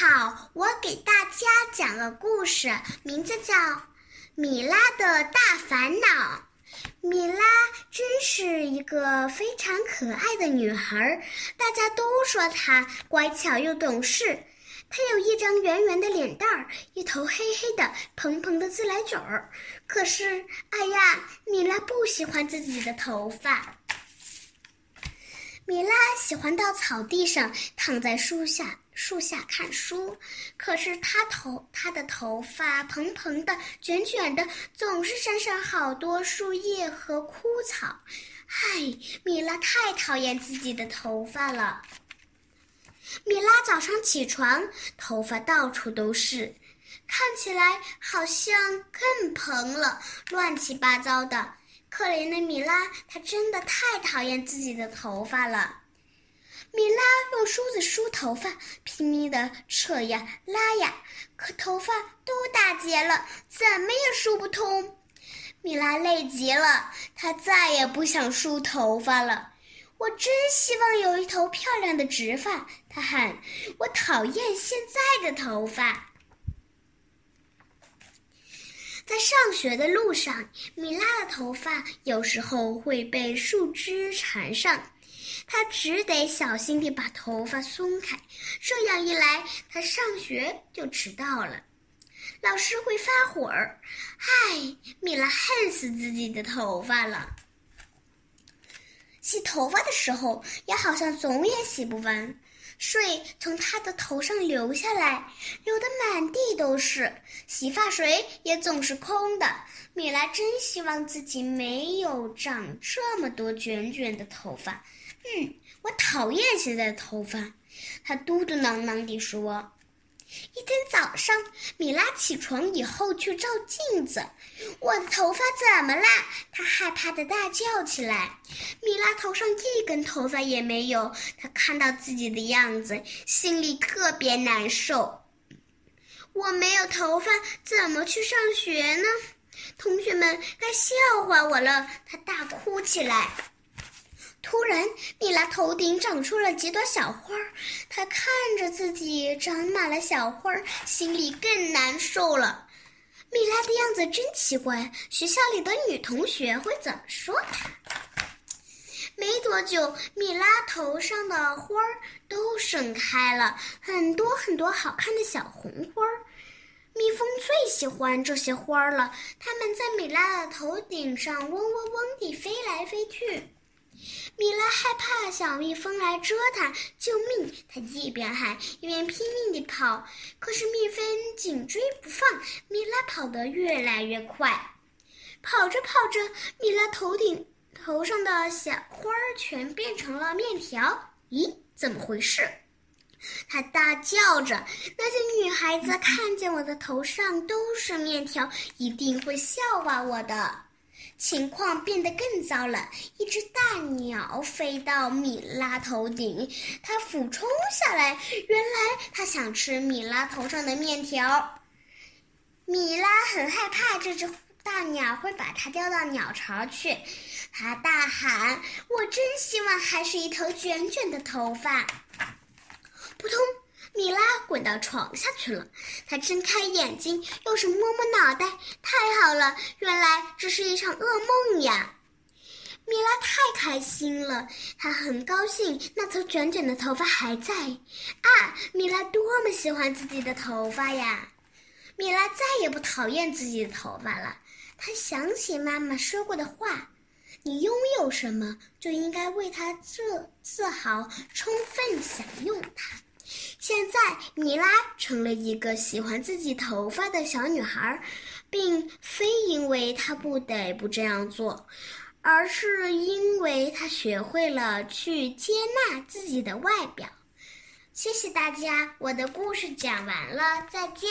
好，我给大家讲个故事，名字叫《米拉的大烦恼》。米拉真是一个非常可爱的女孩，大家都说她乖巧又懂事。她有一张圆圆的脸蛋儿，一头黑黑的、蓬蓬的自来卷儿。可是，哎呀，米拉不喜欢自己的头发。米拉喜欢到草地上躺在树下，树下看书。可是他头他的头发蓬蓬的、卷卷的，总是沾上好多树叶和枯草。唉，米拉太讨厌自己的头发了。米拉早上起床，头发到处都是，看起来好像更蓬了，乱七八糟的。可怜的米拉，她真的太讨厌自己的头发了。米拉用梳子梳头发，拼命的扯呀拉呀，可头发都打结了，怎么也梳不通。米拉累极了，她再也不想梳头发了。我真希望有一头漂亮的直发，她喊。我讨厌现在的头发。在上学的路上，米拉的头发有时候会被树枝缠上，他只得小心地把头发松开。这样一来，他上学就迟到了，老师会发火儿。唉，米拉恨死自己的头发了。洗头发的时候，也好像总也洗不完。水从他的头上流下来，流得满地都是。洗发水也总是空的。米拉真希望自己没有长这么多卷卷的头发。嗯，我讨厌现在的头发。他嘟嘟囔囔地说。一天早上，米拉起床以后去照镜子，我的头发怎么了？她害怕的大叫起来。米拉头上一根头发也没有，她看到自己的样子，心里特别难受。我没有头发，怎么去上学呢？同学们该笑话我了。她大哭起来。突然，米拉头顶长出了几朵小花儿。她看着自己长满了小花儿，心里更难受了。米拉的样子真奇怪，学校里的女同学会怎么说她？没多久，米拉头上的花儿都盛开了，很多很多好看的小红花儿。蜜蜂最喜欢这些花儿了，它们在米拉的头顶上嗡嗡嗡地飞来飞去。米拉害怕小蜜蜂来蛰它，救命！它一边喊一边拼命地跑，可是蜜蜂紧追不放，米拉跑得越来越快。跑着跑着，米拉头顶头上的小花儿全变成了面条。咦，怎么回事？她大叫着。那些女孩子看见我的头上都是面条，一定会笑话我的。情况变得更糟了，一只大鸟飞到米拉头顶，它俯冲下来，原来它想吃米拉头上的面条。米拉很害怕这只大鸟会把它叼到鸟巢去，它大喊：“我真希望还是一头卷卷的头发！”到床下去了。她睁开眼睛，又是摸摸脑袋。太好了，原来这是一场噩梦呀！米拉太开心了，她很高兴那头卷卷的头发还在。啊，米拉多么喜欢自己的头发呀！米拉再也不讨厌自己的头发了。她想起妈妈说过的话：“你拥有什么，就应该为它自自豪，充分享用它。”现在，米拉成了一个喜欢自己头发的小女孩，并非因为她不得不这样做，而是因为她学会了去接纳自己的外表。谢谢大家，我的故事讲完了，再见。